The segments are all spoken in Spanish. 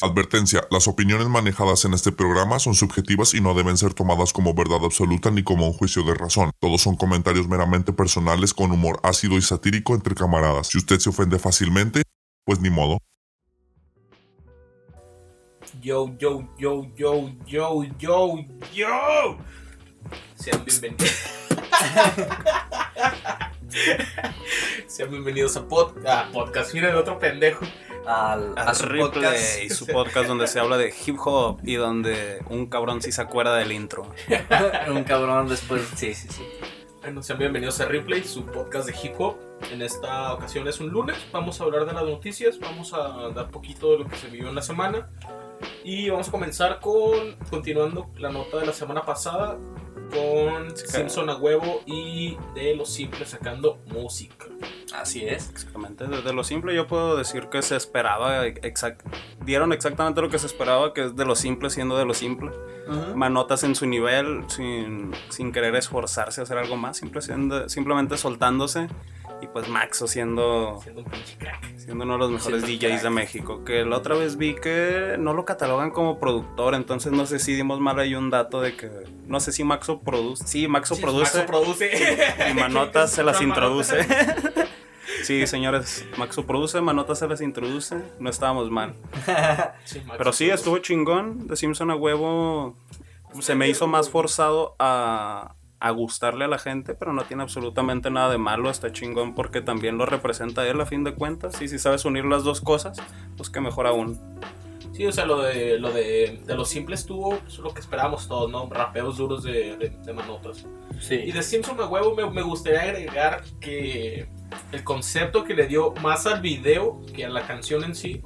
Advertencia, las opiniones manejadas en este programa son subjetivas y no deben ser tomadas como verdad absoluta ni como un juicio de razón. Todos son comentarios meramente personales con humor ácido y satírico entre camaradas. Si usted se ofende fácilmente, pues ni modo. Yo, yo, yo, yo, yo, yo, yo. Sean bienvenidos. Sean bienvenidos a, pod a podcast. Mira otro pendejo. Al, a, a su Ripley podcast. y su podcast donde se habla de hip hop y donde un cabrón sí se acuerda del intro. Un cabrón después. Sí, sí, sí. Bueno, sean bienvenidos a Replay, su podcast de hip hop. En esta ocasión es un lunes. Vamos a hablar de las noticias. Vamos a dar poquito de lo que se vivió en la semana. Y vamos a comenzar con. Continuando la nota de la semana pasada. Con Simpson a huevo y de los simples sacando música. Así es. Exactamente, desde lo simple yo puedo decir que se esperaba, exact dieron exactamente lo que se esperaba, que es de lo simple siendo de lo simple. Manotas en su nivel, sin, sin querer esforzarse a hacer algo más, simple siendo- simplemente soltándose. Y pues Maxo siendo, Siendo un pinche crack. siendo uno de los mejores Siendo DJs de. México. Que la otra vez vi que no lo catalogan como productor, entonces no sé si dimos mal ahí un dato de que... No sé si Maxo produce... Sí, Maxo Sí, produce. Maxo produce. Y Manotas se las introduce. Sí, señores, Maxo produce, Manotas se las introduce. No estábamos mal. Sí, Pero sí, estuvo chingón. De Simpson a huevo se me hizo más forzado a, a gustarle a la gente, pero no tiene absolutamente nada de malo. Está chingón porque también lo representa él a fin de cuentas. Y si sabes unir las dos cosas, pues que mejor aún. Sí, o sea, lo de lo de, de lo simple estuvo pues, lo que esperábamos todos, ¿no? Rapeos duros de, de, de manotas. Y Sí. de Simpson a huevo me, me gustaría agregar que el concepto que le dio más al video que a la canción en sí,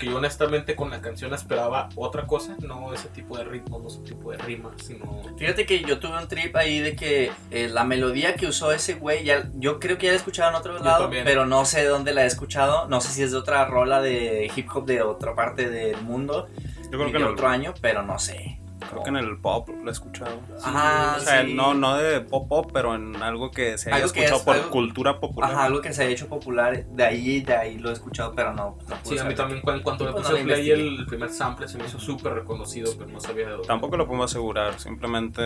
porque yo honestamente con la canción esperaba otra cosa, no ese tipo de ritmo, no ese tipo de rima, sino... Fíjate que yo tuve un trip ahí de que eh, la melodía que usó ese güey, ya, yo creo que ya la he escuchado en otro Yo lado, también. pero no sé dónde la he escuchado. No sé si es de otra rola de hip hop de otra parte del mundo, Yo creo que de en el, otro año, pero no sé. Creo que en el pop lo he escuchado. Ajá, O sea, sí. no, no de pop pop, pero en algo que se haya escuchado es- por algo- cultura popular. Ajá, algo que se ha hecho popular, de ahí, de ahí lo he escuchado, pero no. no Sí, a mí también cu- en cuanto le Pues puse no play el primer sample se me hizo súper reconocido, pero no sabía de dónde. Tampoco lo podemos asegurar, simplemente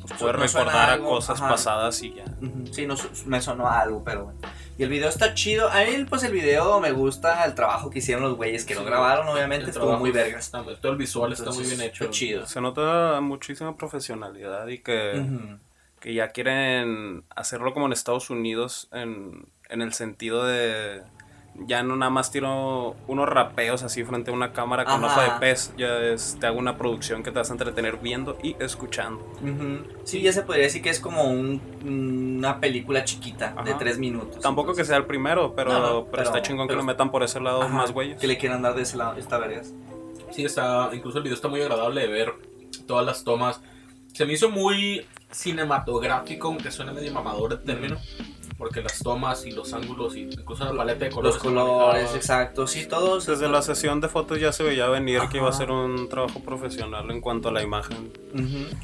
pues, puede no recordar a cosas ajá. pasadas y ya. Sí, no, me sonó algo, pero bueno. Y el video está chido. A mí, pues el video me gusta el trabajo que hicieron los güeyes que lo grabaron, obviamente. El Estuvo muy verga. está- todo el visual está muy bien hecho. está chido. Se nota muchísima profesionalidad y que, que ya quieren hacerlo como en Estados Unidos en, en el sentido de ya no nada más tiro unos rapeos así frente a una cámara con Ajá. ojo de pez, ya es, te hago una producción que te vas a entretener viendo y escuchando. Ujú. Sí, ya se podría decir que es como un- una película chiquita de tres minutos. Tampoco que sea el primero, pero, No, no, pero, está pero- chingón que lo metan por ese lado ajá, más güeyes. Que le quieran dar de ese lado, está vergas. Sí, está, incluso el video está muy agradable de ver todas las tomas. Se me hizo muy cinematográfico, aunque suene medio mamador el término, porque las tomas y los ángulos y incluso la paleta de colores. Los colores, exacto. Sí, todos. Desde la sesión de fotos ya se veía venir que iba a ser un trabajo profesional en cuanto a la imagen.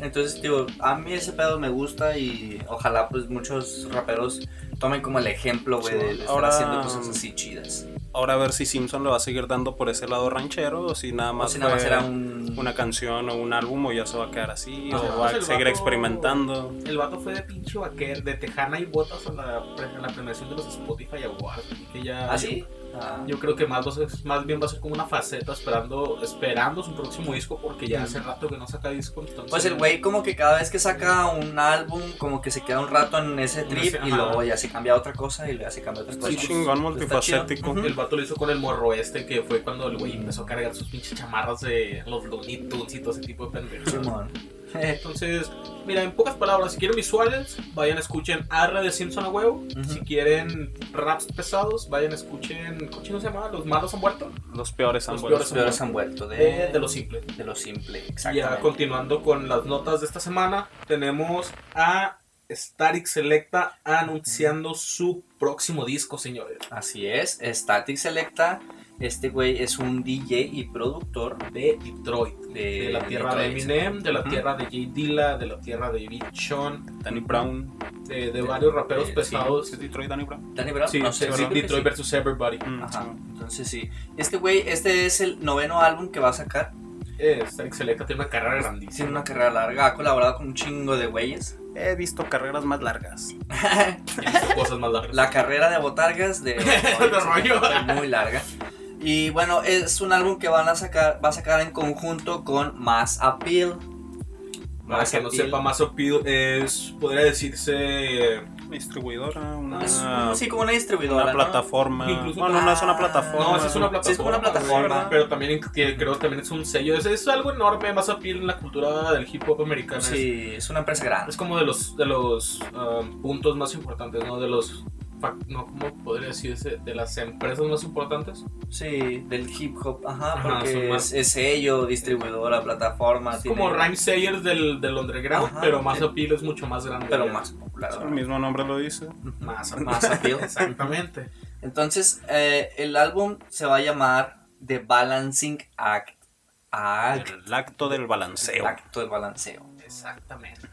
Entonces, digo, a mí ese pedo me gusta y ojalá pues muchos raperos tomen como el ejemplo, güey, Sí, de estar ahora- haciendo cosas así chidas. Ahora a ver si Simpson lo va a seguir dando por ese lado ranchero o si nada O más, si nada más era un... una canción o un álbum o ya se va a quedar así Ajá, o va pues a seguir vato- experimentando. El vato fue de pinche vaquer, de Tejana y Botas a la, a la premiación de los Spotify Awards. que ya. ¿Ah, sí? Ah. Yo creo que más, va a ser- más bien va a ser como una faceta esperando, esperando su próximo disco porque ya hace rato que no saca disco. Entonces, Pues el güey como que cada vez que saca un álbum como que se queda un rato en ese trip ese- y ajá. luego ya se cambia a otra cosa y ya se cambia a otra Sí, cosa. chingón, Está chido. multifacético. El vato lo hizo con el morro este, que fue cuando el güey empezó a cargar sus pinches chamarras de los Looney Tunes y todo ese tipo de pendejadas. Simón. Entonces, mira, en pocas palabras, si quieren visuales, vayan, escuchen Arre de Simpson a huevo. Ujú. Si quieren raps pesados, vayan, escuchen. ¿Cómo se llama? Los malos han vuelto. Los peores han Los vuelto. peores Los peores han vuelto de, De, de lo simple. de lo simple, Ya exactamente. continuando con las notas de esta semana, tenemos a Static Selecta anunciando su próximo disco, señores. Así es, Static Selecta Este güey es un DJ y productor De Detroit. de, De la tierra de Detroit. Eminem, de la Ujú. tierra de Jay Dilla, de la tierra de Big Sean, Danny Brown. de, de varios raperos Eh, sí. pesados. ¿Es Detroit Danny Brown? Danny Brown, Sí, no sé, sí, sí, Detroit sí. versus Everybody. Mm, Ajá, sí. entonces sí. Este güey, este es el noveno álbum que va a sacar. Static Selecta tiene una carrera Tiene grandísima. una carrera larga, ha colaborado con un chingo de güeyes. He visto carreras más largas. He visto cosas más largas. La carrera de botargas de, De Rollo. muy larga. Y bueno, es un álbum que van a sacar, va a sacar en conjunto con Mass Appeal. Para Mass que no sepa, Mass Appeal es, podría decirse, eh, Una distribuidora, una, sí, como una distribuidora. una ¿no? plataforma. Incluso- bueno, no es una Ah, plataforma. No, sí es una plataforma. Sí, es como una plataforma. Pero también creo que también es un sello. Es, es algo enorme, más appeal en la cultura del hip hop americano. Es- Sí, es una empresa grande. Es, como de los, de los um, puntos más importantes, ¿no? De los. No, ¿Cómo podría decirse? De las empresas más importantes. Sí, del hip hop, ajá, Ajá, porque más- es, es sello, distribuidora, plataforma. Es tiene- como Rhyme Sayers del, del underground, Ajá, pero más appeal es mucho más grande. Pero más popular. El mismo nombre lo dice. Más, Más appeal. Exactamente. Entonces, eh, el álbum se va a llamar The Balancing Act. Act. El acto del El balanceo. acto de balanceo. Exactamente.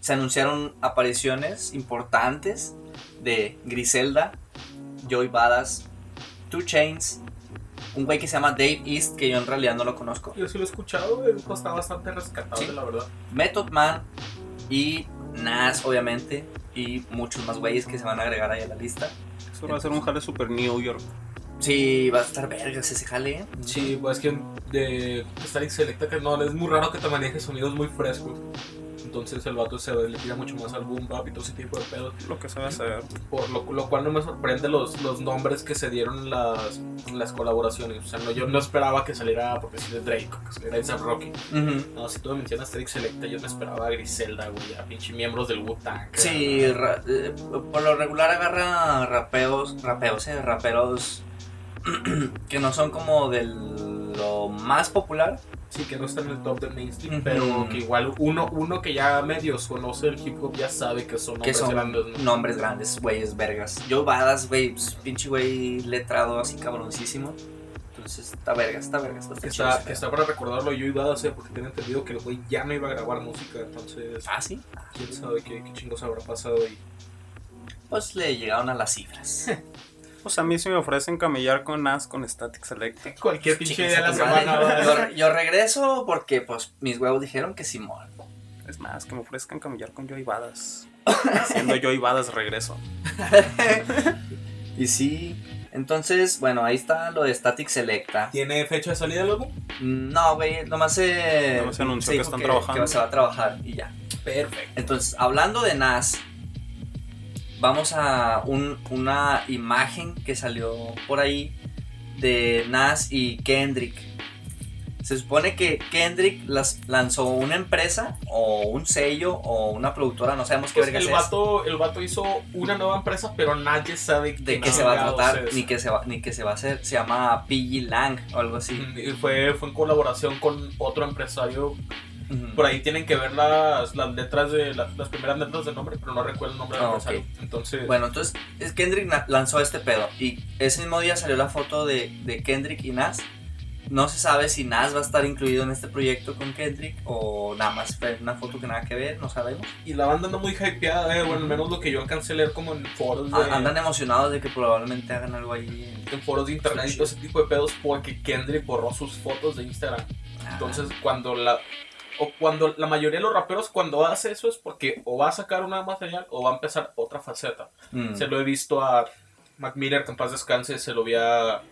Se anunciaron apariciones importantes de Griselda, Joy Badass, Two Chains, un güey que se llama Dave East, que yo en realidad no lo conozco, Yo sí lo he escuchado, está bastante rescatable, Sí. la verdad. Method Man y Nas, obviamente, y muchos más güeyes que se van a agregar ahí a la lista. Eso va a ser un jale super New York. Sí, va a estar vergas ese jale. ¿eh? Sí, pues es que de Static Selecta, que no, es muy raro que te manejes sonidos muy frescos. Entonces el vato se le tira mucho más al boom bap y todo ese tipo de pedos. Lo que se va a hacer. Por lo, lo cual no me sorprende los, los nombres que se dieron en las, en las colaboraciones. O sea, no, yo no esperaba que saliera, porque si de Drake, que saliera A$AP Rocky. Ujú. No, si tú me mencionas Static Selecta, yo me esperaba a Griselda, güey, a pinche miembros del Wu-Tang. Sí, ra- eh, por lo regular agarra rapeos, rapeos, eh, raperos que no son como de lo más popular. Sí, que no está en el top del mainstream, pero que igual uno, uno que ya medios conoce el hip hop ya sabe que son nombres son grandes, ¿no? nombres grandes, güeyes, vergas. Joe Badass, güey, pues, pinche güey letrado así cabroncísimo. Entonces, está vergas, está vergas, está, Que chido está, está para recordarlo yo y Dadas, eh, porque tengo entendido que el güey ya no iba a grabar música, entonces Ah, sí. quién sabe qué, qué chingos habrá pasado ahí. Pues le llegaron a las cifras. Pues a mí si me ofrecen camellar con Nas con Static Selecta. Cualquier pinche día de la semana. Yo, yo regreso porque, pues, mis huevos dijeron que Simón. Es más, que me ofrezcan camellar con Joy Badas. Siendo Joy Badas regreso. Y sí. Entonces, bueno, ahí está lo de Static Selecta. ¿Tiene fecha de salida el álbum? No, güey, nomás se. Nomás se anunció se que están trabajando. que se va a trabajar y ya. Perfecto. Entonces, hablando de Nas, vamos a un- una imagen que salió por ahí de Nas y Kendrick. Se supone que Kendrick las lanzó una empresa o un sello o una productora, no sabemos qué Pues vergas el, es, vato, el vato hizo una nueva empresa, pero nadie sabe de qué se va a tratar ni qué se va ni qué se va a hacer. Se llama PG Lang o algo así. Y fue, fue en colaboración con otro empresario. Ujú. Por ahí tienen que ver las, las letras de las, las primeras letras del nombre, pero no recuerdo el nombre del Ah, ok. empresario. Entonces, Bueno, entonces es Kendrick lanzó este pedo y ese mismo día salió la foto de, de Kendrick y Nas. No se sabe si Nas va a estar incluido en este proyecto con Kendrick o nada más una foto que nada que ver, no sabemos. y la banda anda muy hypeada, eh, bueno, al menos lo que yo alcancé a leer como en foros de, A- Andan emocionados de que probablemente hagan algo ahí. en- en foros de internet y todo ese tipo de pedos porque Kendrick borró sus fotos de Instagram. Entonces, cuando la o cuando la mayoría de los raperos cuando hace eso es porque o va a sacar un nuevo material o va a empezar otra faceta. Mm. Se lo he visto a Mac Miller, que en paz descanse, se lo vi a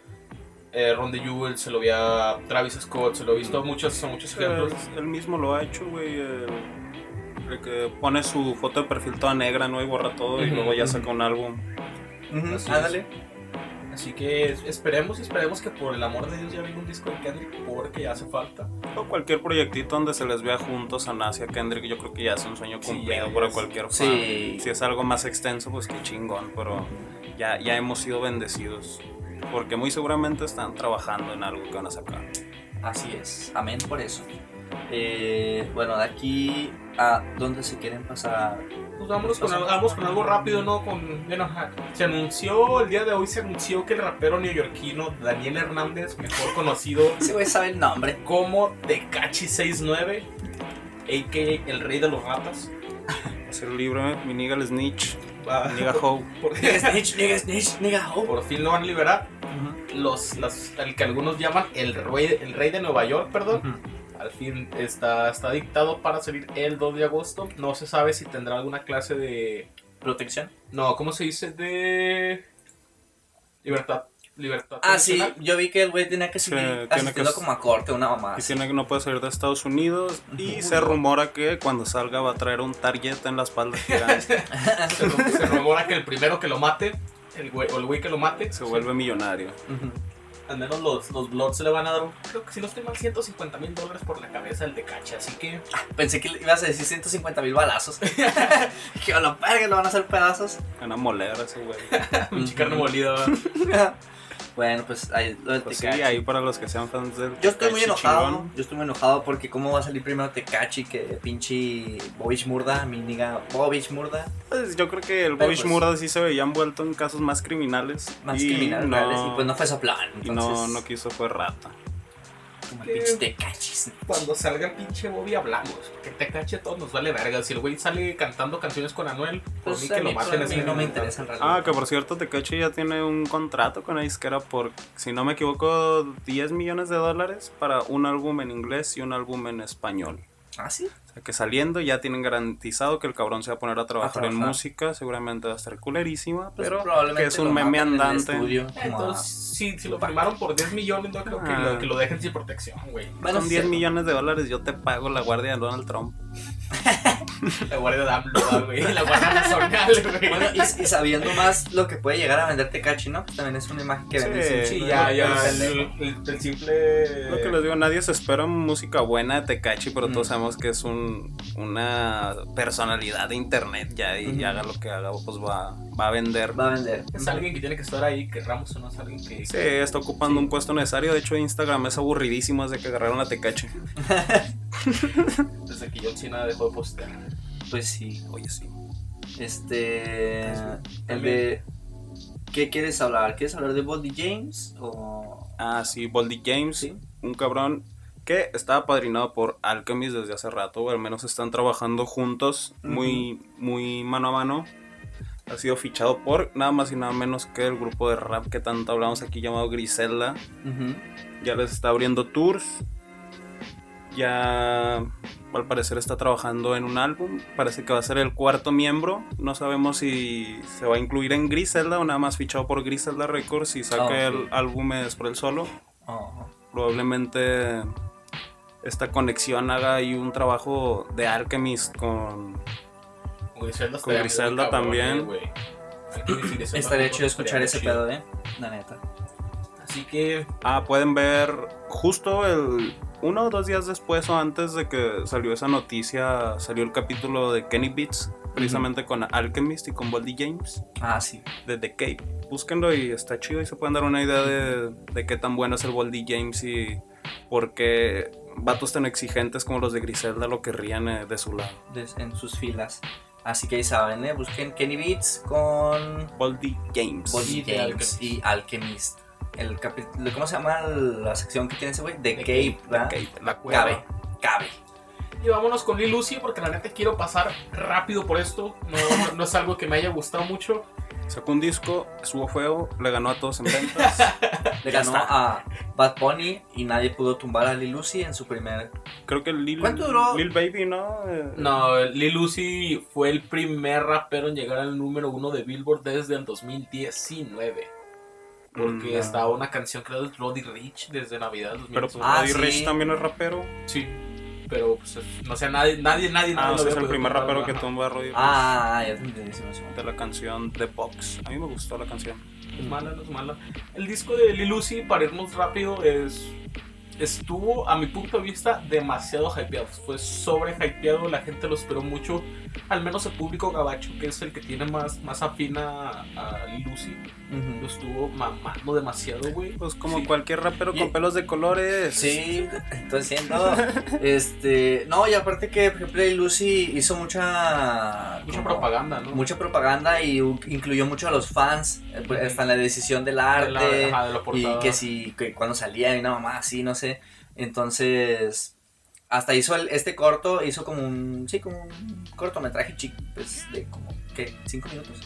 eh, Ron DeJewel, se lo vi a Travis Scott, se lo he visto a muchos, a muchos ejemplos. Él, él mismo lo ha hecho, güey. el que pone su foto de perfil toda negra, ¿no? Y borra todo y luego ya saca un álbum. Así ándale. Así que esperemos, esperemos que por el amor de Dios ya venga un disco de Kendrick porque ya hace falta. O cualquier proyectito donde se les vea juntos a Nas y a Kendrick, yo creo que ya es un sueño Sí, cumplido ya para es- cualquier fan. Sí. Si es algo más extenso, pues qué chingón, pero ya, ya hemos sido bendecidos. Porque muy seguramente están trabajando en algo que van a sacar. Así es. Amén por eso. Eh, bueno, de aquí a dónde se quieren pasar. Pues vámonos con, algo, vamos con algo rápido, ¿no? Con, bueno, se anunció, el día de hoy se anunció que el rapero neoyorquino Daniel Hernández, mejor conocido Ese güey sabe el nombre. como Tecachi69, a.k.a. el rey de los ratas, Hacer libre, mi nigga el snitch, va- nigga snitch, nigga snitch, nigga ho. por fin lo van a liberar. Los, las- el que algunos llaman el rey, el rey de Nueva York, perdón. Ujú. Al fin está, está dictado para salir el 2 de agosto. No se sabe si tendrá alguna clase de... Protección. No, ¿cómo se dice? De... Libertad. Libertad. Ah, sí, yo vi que el güey tenía que seguir tiene que asistiendo como a corte, una mamá. Y tiene que no puede salir de Estados Unidos. Y se rumora que cuando salga va a traer un target en la espalda gigante. Se, ru- se rumora que el primero que lo mate, el güey, o el güey que lo mate, Se vuelve millonario. Ujú. Al menos los, los Bloods le van a dar, un- creo que si no estoy mal, 150 mil dólares por la cabeza del de cacha. Así que Pensé que le ibas a decir 150 mil balazos. que a la verga lo van a hacer pedazos. Una molera ese güey. un carne molida. bueno, pues ahí lo del Pues sí, Tecachi. ahí para los que sean fans del Yo estoy muy enojado. chingón. Yo estoy muy enojado porque cómo va a salir primero Tecachi que pinche Bobich Murda, mi niga Bobich Murda. Pues yo creo que el Bobish pues- Murda sí se veía envuelto en casos más criminales. Más y criminales no, y pues no fue soplán. y Entonces, no, no quiso, fue rata. Como el pinche Tecachi. Cuando salga el pinche Bobby hablamos. Porque te cache a todos nos vale verga. Si el güey sale cantando canciones con Anuel, por Pues mí que lo maten a mí no me interesa en realidad. Ah, que por cierto, Tecachi ya tiene un contrato con la disquera por, si no me equivoco, 10 millones de dólares para un álbum en inglés y un álbum en español. Ah, sí. O sea que saliendo ya tienen garantizado que el cabrón se va a poner a trabajar, en trabajar. música, seguramente va a estar culerísima, Pues pero probablemente que es un meme en andante. a- Entonces, si, si lo firmaron por 10 millones, no creo que, Ah. lo, que lo dejen sin protección, güey. Bueno, Con sí, 10 sí. millones de dólares yo te pago la guardia de Donald Trump. La guardia de AMLO, güey. La guardia nacional, güey. Bueno, y, y sabiendo más lo que puede llegar a vender Tecachi, ¿no? Pues también es una imagen que Sí, vende. Sí, ya, ya. El, pendejo. el- el simple. Lo que les digo, nadie se espera música buena de Tecachi, pero todos Mm. sabemos que es un, una personalidad de internet ya y haga lo que haga, pues va, va a vender. Va a vender. Es alguien que tiene que estar ahí, que Ramos o no es alguien que. Sí, está ocupando un puesto necesario. De hecho, Instagram es aburridísimo desde que agarraron a Tecachi. Desde que John Cena dejó de postear. Pues sí. Oye, sí. Este. El También. de. ¿Qué quieres hablar? ¿Quieres hablar de Boldy James? O. Ah, sí, Boldy James, Sí. un cabrón que está apadrinado por Alchemist desde hace rato, o al menos están trabajando juntos, muy, muy mano a mano. Ha sido fichado por nada más y nada menos que el grupo de rap que tanto hablamos aquí llamado Griselda. Ya les está abriendo tours. Ya al parecer está trabajando en un álbum. Parece que va a ser el cuarto miembro. No sabemos si se va a incluir en Griselda o nada más fichado por Griselda Records y saque Ah, ok. el álbum es por el solo. Oh. Probablemente esta conexión haga ahí un trabajo de Alchemist con... Griselda, Con cabrón, también. eh, decir eso, Estaría escuchar ese chido. pedo, ¿eh? La neta. Así que. Ah, pueden ver justo el uno o dos días después o antes de que salió esa noticia, salió el capítulo de Kenny Beats, precisamente con Alchemist y con Boldy James, Ah, sí. de The Cape. Búsquenlo y está chido y se pueden dar una idea de, de qué tan bueno es el Boldy James y por qué vatos tan exigentes como los de Griselda lo querrían eh, de su lado. en sus filas. Así que ahí saben, ¿eh? Busquen Kenny Beats con Boldy James. Body Y de James Alchemist. y Alchemist. El capi- ¿Cómo se llama la sección que tiene ese güey? The The Cape, The ¿verdad? Cape. La cueva. Cabe, cabe. Y vámonos con Lil Lucy porque la neta quiero pasar rápido por esto. No, no, no es algo que me haya gustado mucho. Sacó un disco, estuvo feo, le ganó a todos en ventas. Le ganó a Bad Bunny y nadie pudo tumbar a Lil Lucy en su primer. Creo que Lil, ¿Cuánto duró? Lil Baby, ¿no? No, Lil Lucy fue el primer rapero en llegar al número uno de Billboard desde el 2019. Porque Mm. estaba una canción creada de Roddy Rich desde Navidad del Pero pues 2019. Ah, Roddy sí. Rich también es rapero. Sí, pero pues es- no sé, nadie, nadie, nadie. Ah, nadie o sea, lo es el primer rapero que tumba a Roddy Rich. Ah, ya te entendí. De la canción The Box. A mí me gustó la canción. No es mala, no es mala. El disco de Lil Uzi, para irnos rápido, es estuvo, a mi punto de vista, demasiado hypeado. Fue sobre hypeado, la gente lo esperó mucho. Al menos el público gabacho, que es el que tiene más, más afina a, a Lo estuvo mamando demasiado, güey. Pues como Sí. cualquier rapero Y- con pelos de colores. Sí, entonces siento. este. No, y aparte que, por ejemplo, Lucy hizo mucha. Mucha como- propaganda, ¿no? Mucha propaganda y incluyó mucho a los fans. eh, pues, Hasta en la decisión del De arte. la- ajá, de la y portada. que si. Que cuando salía y una mamá así, no sé. Entonces. Hasta hizo el- este corto, hizo como un. Sí, como un cortometraje chico, pues de como. ¿Qué? ¿Cinco minutos?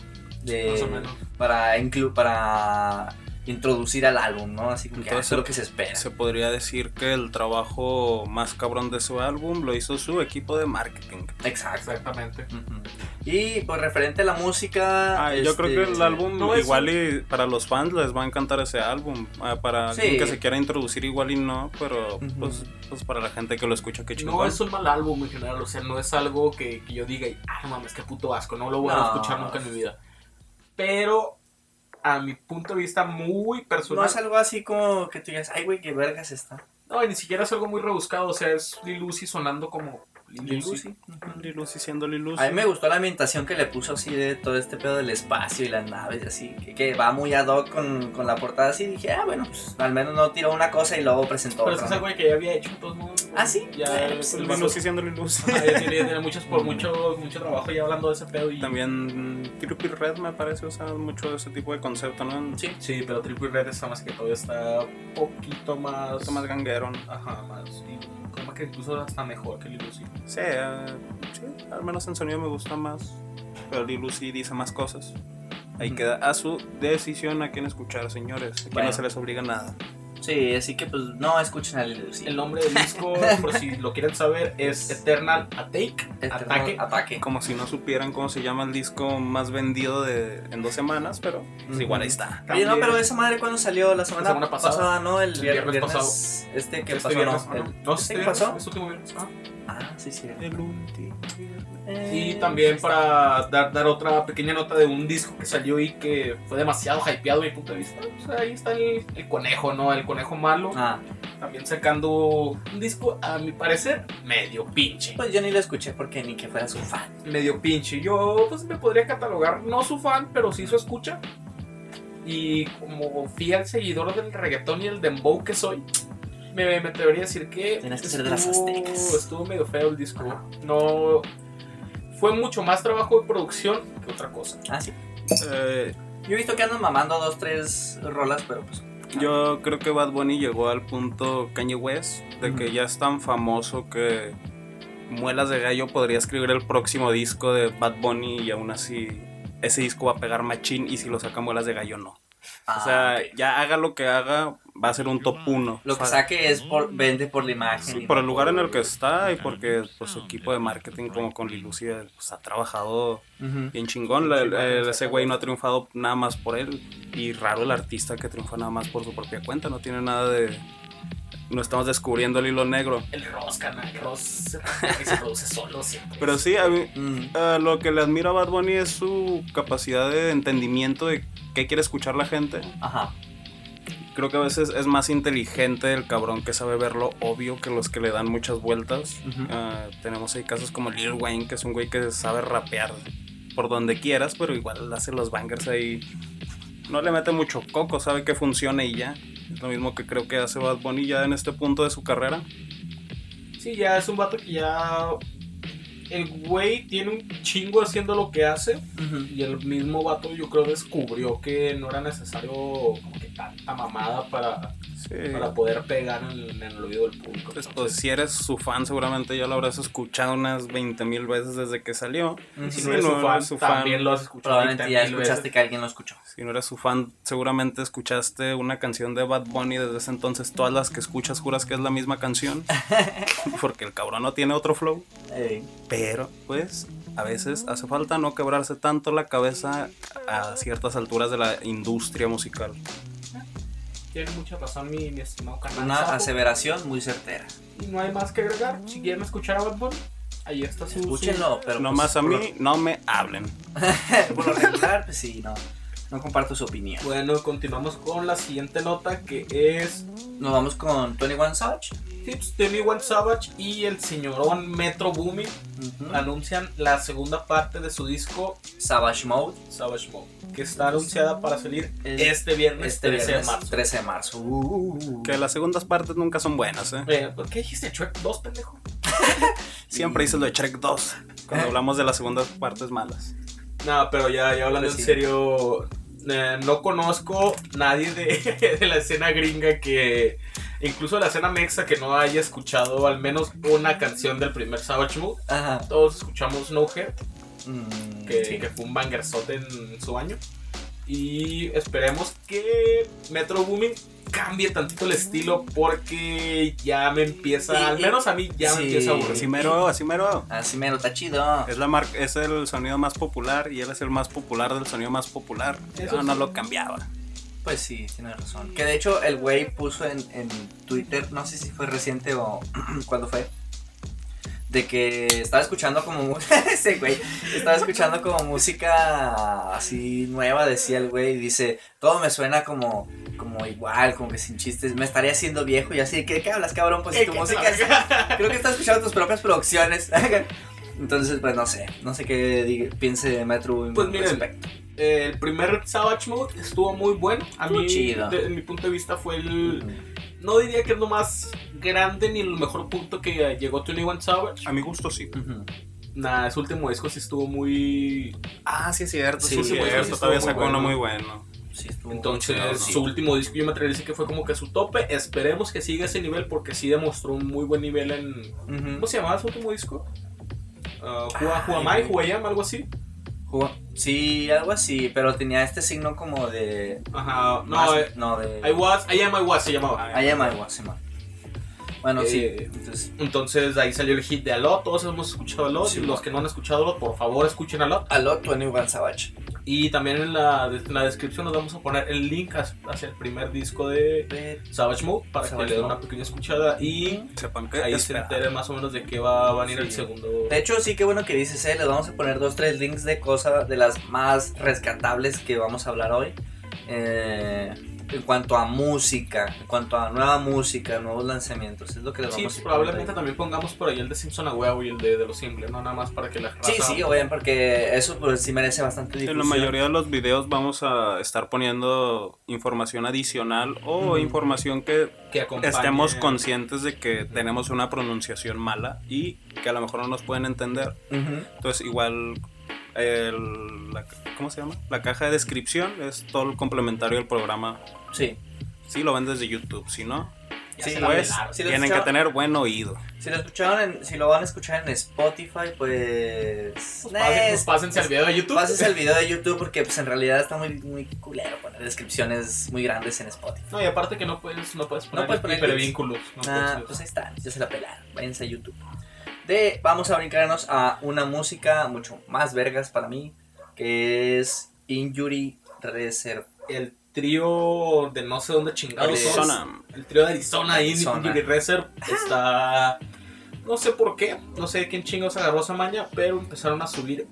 De, Más o menos. Para, inclu para introducir al álbum, ¿no? Así que Entonces, eso es lo que se espera. Se podría decir que el trabajo más cabrón de su álbum lo hizo su equipo de marketing. Exacto. Exactamente. Ujú. Y pues referente a la música. Ah, yo creo que el este, álbum no igual y para los fans les va a encantar ese álbum. Ah, para Sí. alguien que se quiera introducir igual y no, pero Ujú. pues, pues para la gente que lo escucha qué chingón. No es un mal álbum en general, o sea, no es algo que, que yo diga, ay mames, qué puto asco, no lo voy a No. escuchar nunca en mi vida. Pero, a mi punto de vista muy No personal, es algo así como que tú digas, ay, güey, qué vergas está. no, y ni siquiera es algo muy rebuscado, o sea, es Lil Uzi sonando como Lil Lil Uzi. Uzi. Lil Uzi siendo. A mí me gustó la ambientación que le puso así de todo este pedo del espacio y las naves y así, que, que va muy ad hoc con, con la portada así. Dije, ah, bueno, pues al menos no tiró una cosa y luego presentó Pero es que otra. es algo que ya había hecho, entonces no. ¿Ah, sí? Ya, Bueno, pues, el Lil vato- Uzi siendo. Ajá, ya tiene, muchos, por mucho, mucho trabajo ya hablando de ese pedo y... También Trippie Red me parece usa mucho ese tipo de concepto, ¿no? Sí. Sí, pero Triple Red es más que todavía está un poquito más... Un poquito más ganguero. Ajá, más... Y que incluso hasta mejor que Lil Uzi. Sí, eh, sí, al menos en sonido me gusta más. Pero Lil Uzi dice más cosas. Ahí Ujú. queda a su decisión a quién escuchar, señores. Aquí Bueno. no se les obliga nada. Sí, así que pues no escuchen a Lil Uzi. El nombre del disco, por si lo quieren saber, es Eternal Atake. Eternal Ataque. Ataque. Como si no supieran cómo se llama el disco más vendido de, en dos semanas, pero pues, igual ahí está. Oye, no, pero esa madre cuando salió la semana, semana pasada. ¿no? El, El vier- viernes viernes, Este que Este pasó, viernes, ¿no? ¿no? El- No, ¿Este este pasó? este último viernes. ajá. Ah, sí, sí. El último. Y también para dar, dar otra pequeña nota de un disco que salió y que fue demasiado hypeado mi punto de vista. O sea, ahí está el, el conejo, ¿no? El conejo malo. Ah, También sacando un disco, a mi parecer, medio pinche. pues yo ni lo escuché porque ni que fuera su fan. Medio pinche. Yo, pues me podría catalogar, no su fan, pero sí su escucha. Y como fiel seguidor del reggaetón y el dembow que soy, me, me atrevería a decir que. Tienes que ser de las aztecas. Estuvo medio feo el disco. Ajá. No. Fue mucho más trabajo de producción que otra cosa. Ah, sí. Eh, Yo he visto que andan mamando dos, tres rolas, pero pues. yo creo que Bad Bunny llegó al punto Kanye West de que ya es tan famoso que Muelas de Gallo podría escribir el próximo disco de Bad Bunny y aún así ese disco va a pegar machín y si lo saca Muelas de Gallo no. Ah, O sea, ok. ya haga lo que haga, va a ser un top 1. Lo que saque es por vende por la imagen. Sí, por el lugar en el que está y porque pues, su equipo de marketing como con Lilucia pues, ha trabajado Ujú. bien chingón. La- el- ese güey no ha triunfado nada más por él y raro el artista que triunfa nada más por su propia cuenta. No tiene nada de... No estamos descubriendo el hilo negro. El Ross, canal. El Ross se, se produce solo siempre. Pero sí, a mí, eh, lo que le admiro a Bad Bunny es su capacidad de entendimiento de qué quiere escuchar la gente. Ajá. Creo que a veces es más inteligente el cabrón que sabe ver lo obvio que los que le dan muchas vueltas. Ah, tenemos ahí casos como Lil Wayne, que es un güey que sabe rapear por donde quieras, pero igual hace los bangers ahí. No le mete mucho coco, sabe que funciona y ya. Es lo mismo que creo que hace Bad Bunny ya en este punto de su carrera. Sí, ya es un vato que ya. El güey tiene un chingo haciendo lo que hace. Y el mismo vato, yo creo, descubrió que no era necesario como tanta mamada para, Sí. para poder pegar en el, en el oído del público. Pues, pues, si eres su fan, seguramente ya lo habrás escuchado unas 20 mil veces desde que salió. Y si Sí, no eres no su fan, su fan. también lo has escuchado. Probablemente 20 ya escuchaste veces. que alguien lo escuchó. Si no eres su fan, seguramente escuchaste una canción de Bad Bunny desde ese entonces. Todas las que escuchas juras que es la misma canción. Porque el cabrón no tiene otro flow. Ey. Pero, pues, a veces hace falta no quebrarse tanto la cabeza a ciertas alturas de la industria musical. Tiene mucha razón mi, mi estimado canal. Una Sapo. aseveración muy certera. Y no hay más que agregar. Si quieren escuchar a Bad Bunny, ahí está su. Escúchenlo, pero. No pues, más a por mí, no me hablen. Por lo regular, pues sí, no. No comparto su opinión. Bueno, continuamos con la siguiente nota que es Nos vamos con 21 Savage. Tips, Tony One Savage y el señorón Metro Boomin Ujú. anuncian la segunda parte de su disco Savage Mode. Savage Mode, que está anunciada para salir El- este viernes Este 13 viernes, de marzo. 13 de marzo. Uh, Que las segundas partes nunca son buenas, ¿eh? Eh, ¿Por qué dijiste Shrek 2, pendejo? Siempre hice lo de Shrek 2. Cuando Eh. hablamos de las segundas partes malas. No, pero ya, ya hablando en serio, eh, no conozco nadie de, de la escena gringa que, incluso la escena mexa, que no haya escuchado al menos una canción del primer Savage. Ajá. Todos escuchamos No Head, Mm, que, sí. que fue un bangerzote en su año. Y esperemos que Metro Booming cambie tantito el estilo porque ya me empieza, Y- al menos a mí ya me empieza a aburrir. Así mero, así mero. Así mero, está chido. Es, la mar- es el sonido más popular y él es el más popular del sonido más popular. Eso Yo no sí. lo cambiaba. Pues sí, tienes razón. Que de hecho el güey puso en, en Twitter, no sé si fue reciente o cuándo fue, de que estaba escuchando como ese güey estaba escuchando como música así nueva, decía el güey, y dice, todo me suena como como igual, como que sin chistes, me estaría haciendo viejo y así, ¿qué, qué hablas, cabrón? Pues ¿Qué- tu música es, creo que estás escuchando tus propias producciones. Entonces, pues no sé, no sé qué diga- piense Metro Pues miren, respecto. El primer Savage Mode estuvo muy bueno. A mí, chido. de, mi punto de vista, fue el. No diría que es lo más grande ni el mejor punto que llegó Tony One Savage. A mi gusto sí. Ujú. Nah, su último disco sí estuvo muy. Ah, sí es cierto. Sí, Sí, sí, es sí, cierto. estuvo Todavía muy sacó uno bueno. muy bueno. Sí, estuvo Entonces, chido, sí. su último disco yo me atrevería a decir que fue como que su tope. Esperemos que siga ese nivel porque sí demostró un muy buen nivel en. Ujú. ¿Cómo se llamaba su último disco? Uh, Juamai. Juayam, algo así. Jugó- Sí, algo así, pero tenía este signo como de. Ajá, no, más- eh, no de. I was, I am I was se llamaba. I am I was, Simón. Bueno, sí. Eh, Entonces, ahí salió el hit de Alot, todos hemos escuchado Alot, Sí, y los que no han escuchado Alot, por favor escuchen Alot. Alot 21 Savage. Y también en la, en la descripción nos vamos a poner el link hacia el primer disco de Savage Mode para Savage que le den una pequeña escuchada y Sepan que ahí se enteren más o menos de qué va a venir Sí. el segundo. De hecho, sí, qué bueno que dices, eh. Les vamos a poner dos, tres links de cosas de las más rescatables que vamos a hablar hoy. Eh, en cuanto a música, en cuanto a nueva música, nuevos lanzamientos. Es lo que les Sí, vamos a ir probablemente también pongamos por ahí el de Simpson a huevo y el de, de los simples, no nada más para que la raza... Sí, sí, oigan, porque eso pues sí merece bastante difusión. En la mayoría de los videos vamos a estar poniendo información adicional o información que estemos conscientes de que tenemos una pronunciación mala y que a lo mejor no nos pueden entender. Entonces igual el, la- ¿cómo se llama? La caja de descripción es todo el complementario del programa. Sí. Si lo ven desde YouTube, si no, Sí, pues. Sí, lo tienen que tener buen oído. Si lo escucharon en- si lo van a escuchar en Spotify, pues. Pues pasen- pues pásense al video de YouTube. Pásense al video de YouTube porque pues en realidad está muy, muy culero poner descripciones muy grandes en Spotify. No, y aparte que no puedes, no puedes poner, puedes poner hipervínculos. No ah, puedes- pues ahí está, ya se la pelaron. Váyanse a YouTube. De, vamos a brincarnos a una música mucho más vergas para mí, que es Injury Reserve. el trío de no sé dónde chingados. Arizona. El trío de Arizona Arizona. Injury Reserve está. No sé por qué, no sé quién chingados agarró esa maña, pero empezaron a subir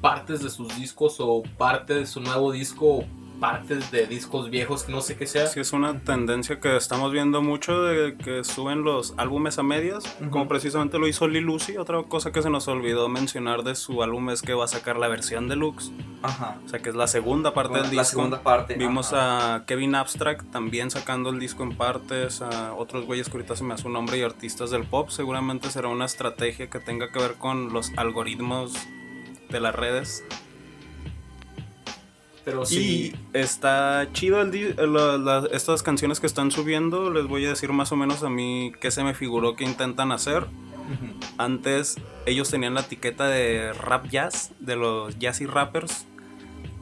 partes de sus discos o parte de su nuevo disco partes de discos viejos que no sé qué sea. Sí, es una tendencia que estamos viendo mucho de que suben los álbumes a medias, como precisamente lo hizo Lil Lucy. Otra cosa que se nos olvidó mencionar de su álbum es que va a sacar la versión deluxe, Ajá. o sea que es la segunda parte del disco. La segunda parte. Vimos ajá. a Kevin Abstract también sacando el disco en partes, a otros güeyes que ahorita se me hace un nombre y artistas del pop. Seguramente será una estrategia que tenga que ver con los algoritmos de las redes. Pero sí, Y está chido el di- la- la- estas canciones que están subiendo. Les voy a decir más o menos a mí qué se me figuró que intentan hacer. Ujú. Antes ellos tenían la etiqueta de rap jazz, de los jazzy rappers.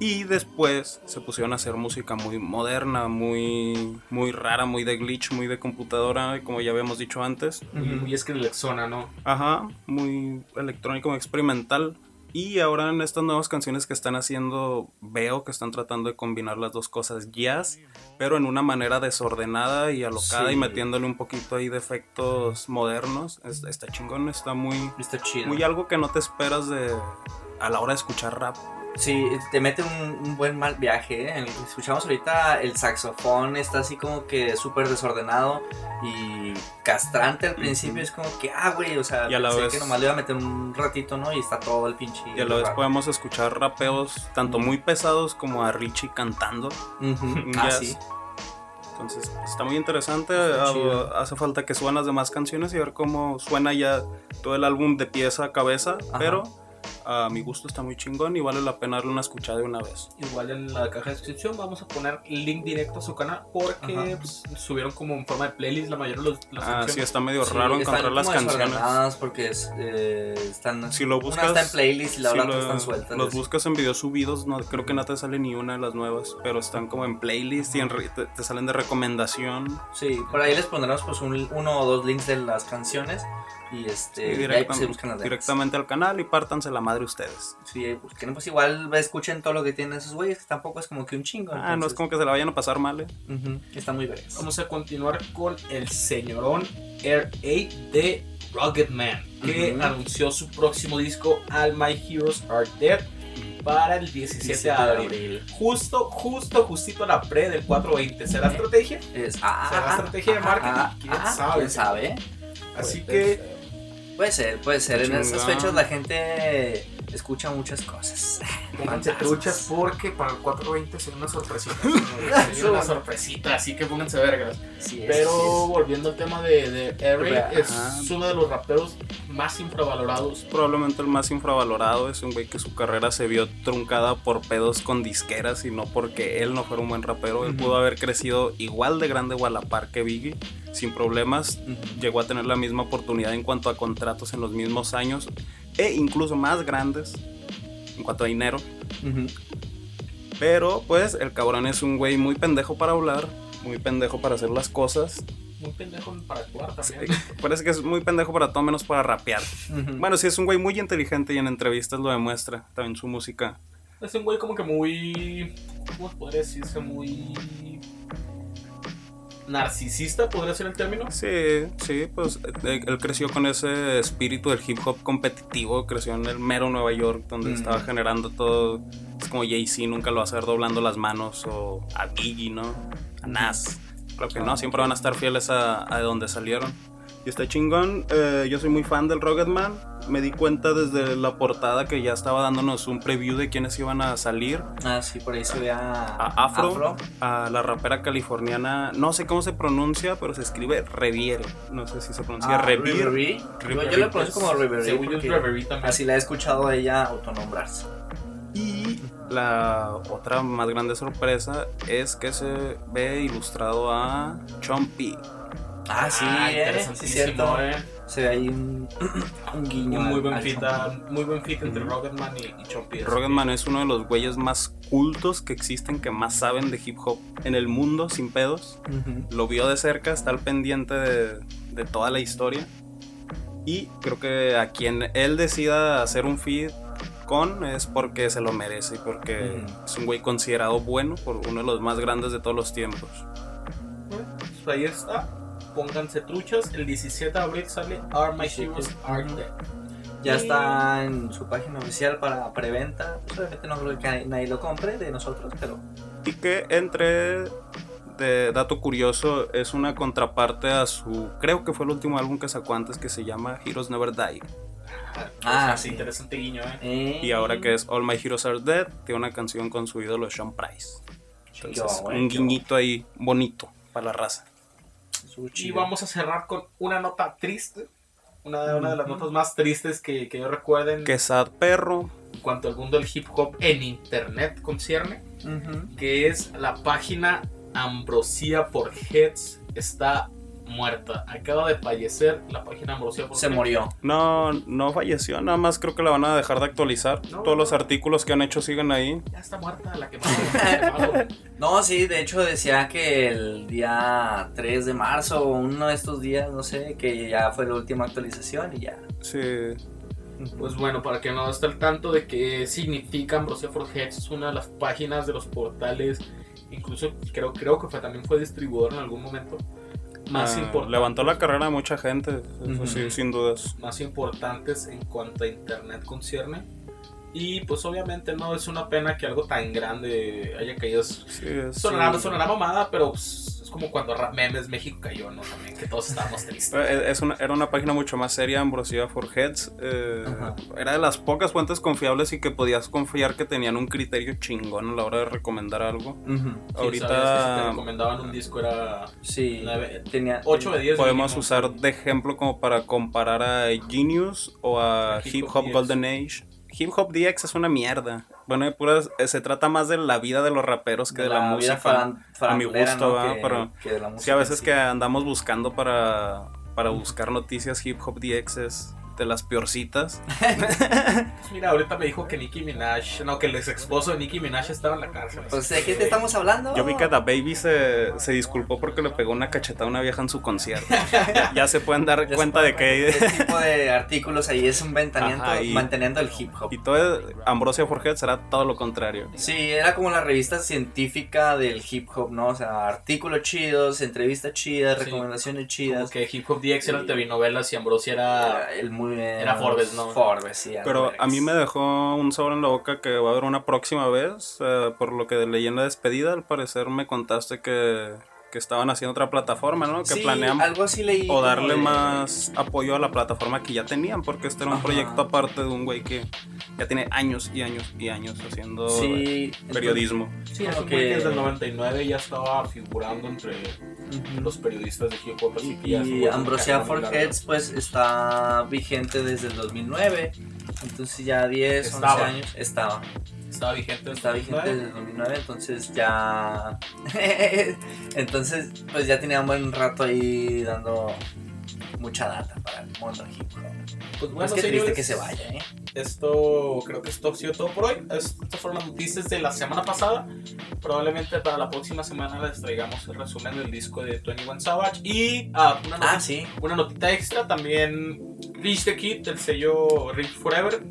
Y después se pusieron a hacer música muy moderna, muy, muy rara, muy de glitch, muy de computadora, como ya habíamos dicho antes. muy, muy Skrillex-zona, ¿no? Ajá, muy electrónico, muy experimental. Y ahora en estas nuevas canciones que están haciendo, veo que están tratando de combinar las dos cosas, jazz, pero en una manera desordenada y alocada Sí. y metiéndole un poquito ahí de efectos modernos. Es- Está chingón, está muy, Está chido. muy algo que no te esperas de a la hora de escuchar rap. Sí, te mete un, un buen mal viaje. ¿eh? Escuchamos ahorita el saxofón, está así como que súper desordenado y castrante al principio. Es como que, ah, güey, o sea, Y a la vez- que nomás le iba a meter un ratito, ¿no? Y está todo el pinche. Y a la vez podemos escuchar rapeos tanto muy pesados como a Richie cantando. Un Ah, sí. Entonces pues, está muy interesante. Está Ah. Hace falta que suenan las demás canciones y ver cómo suena ya todo el álbum de pieza a cabeza. Ajá. Pero a mi gusto está muy chingón y vale la pena darle una escuchada de una vez. Igual en la caja de descripción vamos a poner link directo a su canal porque pues, subieron como en forma de playlist la mayoría de los, las Ah, sí, está medio Sí, raro están encontrar las canciones. porque es, eh, están. Si lo buscas, una está en playlist y la si otra están sueltas. los buscas en videos subidos, no creo que no te sale ni una de las nuevas, pero están como en playlist y en re- te, te salen de recomendación. Sí, por ahí les pondremos pues un- uno o dos links de las canciones y este Y y directam- pues, buscan las directamente al canal y pártanse la madre ustedes. Sí, ahí busquen, pues igual escuchen todo lo que tienen esos güeyes, que tampoco es como que un chingo. Ah, no es como que se la vayan a pasar mal. eh. está muy vergas. Vamos a continuar con el señorón Air 8 de Rugged Man, que anunció su próximo disco All My Heroes Are Dead para el 17 de abril. Justo, justo, justito a la pre del 420. ¿Será Eh. estrategia? Es, ah, ¿Será ah, estrategia de ah, marketing? ah, ¿Quién ah, sabe? ¿Quién sabe? Así que Puede ser, puede ser. En esas Chingón. fechas la gente escucha muchas cosas. pónganse truchas porque para el 420 será una sorpresita. Será una sorpresita, así que pónganse vergas. Sí es, Pero sí volviendo al tema de, de Ajá. es uno de los raperos más infravalorados. Probablemente el más infravalorado es un güey que su carrera se vio truncada por pedos con disqueras y no porque él no fuera un buen rapero. Él pudo haber crecido igual de grande o a la par que Biggie sin problemas. Llegó a tener la misma oportunidad en cuanto a contratos en los mismos años e incluso más grandes en cuanto a dinero. Pero pues el cabrón es un güey muy pendejo para hablar, muy pendejo para hacer las cosas. Muy pendejo para actuar también. Parece que es muy pendejo para todo menos para rapear. Bueno, sí es un güey muy inteligente y en entrevistas lo demuestra, también su música. Es un güey como que muy. ¿Cómo podría decirse? Muy. Narcisista, podría ser el término. Sí, sí, pues eh, él creció con ese espíritu del hip hop competitivo, creció en el mero Nueva York, donde Mm. estaba generando todo. Es como Jay-Z nunca lo va a hacer doblando las manos, o a Biggie, ¿no? A Nas. Creo que no, siempre van a estar fieles a, a donde salieron. Y está chingón, eh, yo soy muy fan del Rocket Man. Me di cuenta desde la portada que ya estaba dándonos un preview de quiénes iban a salir. Ah, sí, por ahí se ve a, A Afro, a la rapera californiana, no sé cómo se pronuncia, pero se escribe Reviere. No sé si se pronuncia Ah, Reviere. Reverie. Yo, yo le pronuncio como Reverie. Según yo es porque Reverie también. Así la he escuchado a ella autonombrarse. Y la otra más grande sorpresa es que se ve ilustrado a Chompy. Ah, sí, Ah, eh, sí, cierto. eh. Se ve ahí un, un guiño. Un muy al- buen al fit, ah, muy buen fit entre Ujú. Rocketman y, y Chompy. Rocketman es uno de los güeyes más cultos que existen, que más saben de hip hop en el mundo, sin pedos. Ujú. Lo vio de cerca, está al pendiente de, de toda la historia. Y creo que a quien él decida hacer un feed con es porque se lo merece y porque Ujú. es un güey considerado bueno por uno de los más grandes de todos los tiempos. Pues ahí está. Pónganse truchas. El 17 de abril sale Are My Heroes Are Dead. Ya Y- está en su página oficial para preventa. Pues obviamente no creo que nadie lo compre de nosotros, pero Y que entre de dato curioso es una contraparte a su creo que fue el último álbum que sacó antes que se llama Heroes Never Die. Ah, Ah, sí. Interesante guiño, eh. eh, Y ahora que es All My Heroes Are Dead, tiene una canción con su ídolo Sean Price. Entonces, Qué bueno, un guiñito ahí bonito para la raza. Y chido. vamos a cerrar con una nota triste. Una, una de las notas más tristes que, que yo recuerden Que sad perro. en cuanto al mundo del hip hop en internet concierne. Que es la página Ambrosia por Heads está muerta. Acaba de fallecer la página Ambrosia por Se murió. No, no falleció, nada más creo que la van a dejar de actualizar. No. Todos los artículos que han hecho siguen ahí. Ya está muerta la que más No, sí, de hecho decía que el día 3 de marzo o uno de estos días, no sé, que ya fue la última actualización y ya. Sí. Pues bueno, para que no esté al tanto de qué significa Ambrosia for Heads, es una de las páginas de los portales, incluso creo, creo que fue, también fue distribuidor en algún momento, más Ah, importantes. Levantó la carrera de mucha gente, eso Ujú. sí, sin dudas. más importantes en cuanto a internet concierne. Y pues obviamente no es una pena que algo tan grande haya caído. Sí, Sonará, sonará mamada, pero pues, es como cuando Ra- Memes México cayó, ¿no? También que todos estábamos tristes. Eh, Es una, era una página mucho más seria, Ambrosia for Heads. eh, era de las pocas fuentes confiables y que podías confiar que tenían un criterio chingón a la hora de recomendar algo. Sí, que si te Ahorita recomendaban un disco era Sí, Nueve- tenía 8 de 10. podemos mínimo. usar de ejemplo como para comparar a Genius o a Hip Hip Hop Hop DX. Golden Age. Hip Hop DX es una mierda. Bueno, de puras- eh, se trata más de la vida de los raperos que de, la, música. faran- a mi gusto, ¿no? ¿va? que, Pero que Sí, a veces que andamos buscando para, para buscar noticias hip hop DXs de las peorcitas. Pues Mira, ahorita me dijo que Nicki Minaj, no, que el ex esposo de Nicki Minaj estaba en la cárcel. Pues, ¿de qué te estamos hablando? Yo vi que Da Baby se, se disculpó porque le pegó una cachetada a una vieja en su concierto. ya se pueden dar Ya cuenta de que... Ese tipo de artículos ahí es un Ajá, y- manteniendo el hip hop. y todo Ambrosia Forget será todo lo contrario. Sí, era como la revista científica del hip hop, ¿no? O sea, artículos chidos, entrevistas chidas, Sí. recomendaciones Como chidas. que Hip Hop DX era TV novelas y Ambrosia era. el muy era Forbes, ¿no? Forbes, sí. Pero a mí me dejó un sabor en la boca que va a haber una próxima vez. eh, por lo que leí en la despedida, al parecer me contaste que, que estaban haciendo otra plataforma, ¿no? Que Sí, planean algo así leí. o darle de- más apoyo a la plataforma que ya tenían, porque este era un Ajá. proyecto aparte de un güey que ya tiene años y años y años haciendo Sí, periodismo. Sí, es como un güey que desde el 99 ya estaba figurando entre Ujú. los periodistas de hip hop. Así que Y güey Ambrosia for. Heads pues está vigente desde el 2009. Entonces ya 10, 11 Estaba. años estaba. Estaba vigente. Está vigente desde el 2009, entonces ya... entonces pues ya tenía un buen rato ahí dando mucha data para el mundo hip hop. Pues Bueno, bueno, es que triste que se vaya, ¿eh? Esto, creo que esto ha sido todo por hoy. Es- Estas fueron las noticias de la semana pasada. Probablemente para la próxima semana les traigamos el resumen del disco de 21 Savage. Y ah, una, noti- Ah, sí. una notita extra, también Rich the Kid del sello Rich Forever.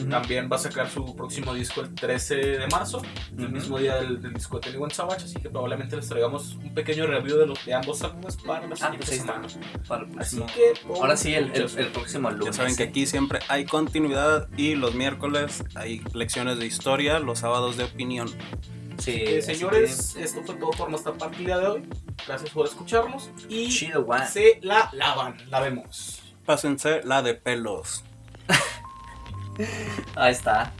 Ujú. También va a sacar su próximo disco el 13 de marzo, el Ujú. mismo día del, del disco de 21 Savage. Así que probablemente les traigamos un pequeño review de los de ambos álbumes para la Ah, pues. Para el Así que, Ahora sí, el, el- el próximo lunes. Ya saben que aquí siempre hay continuidad y los miércoles hay lecciones de historia, los sábados de opinión. Sí, Eh, señores, esto fue todo por nuestra parte el día de hoy. Gracias por escucharnos que, y Chido, guay. se la lavan, la vemos. Pásense la de pelos. Ahí está.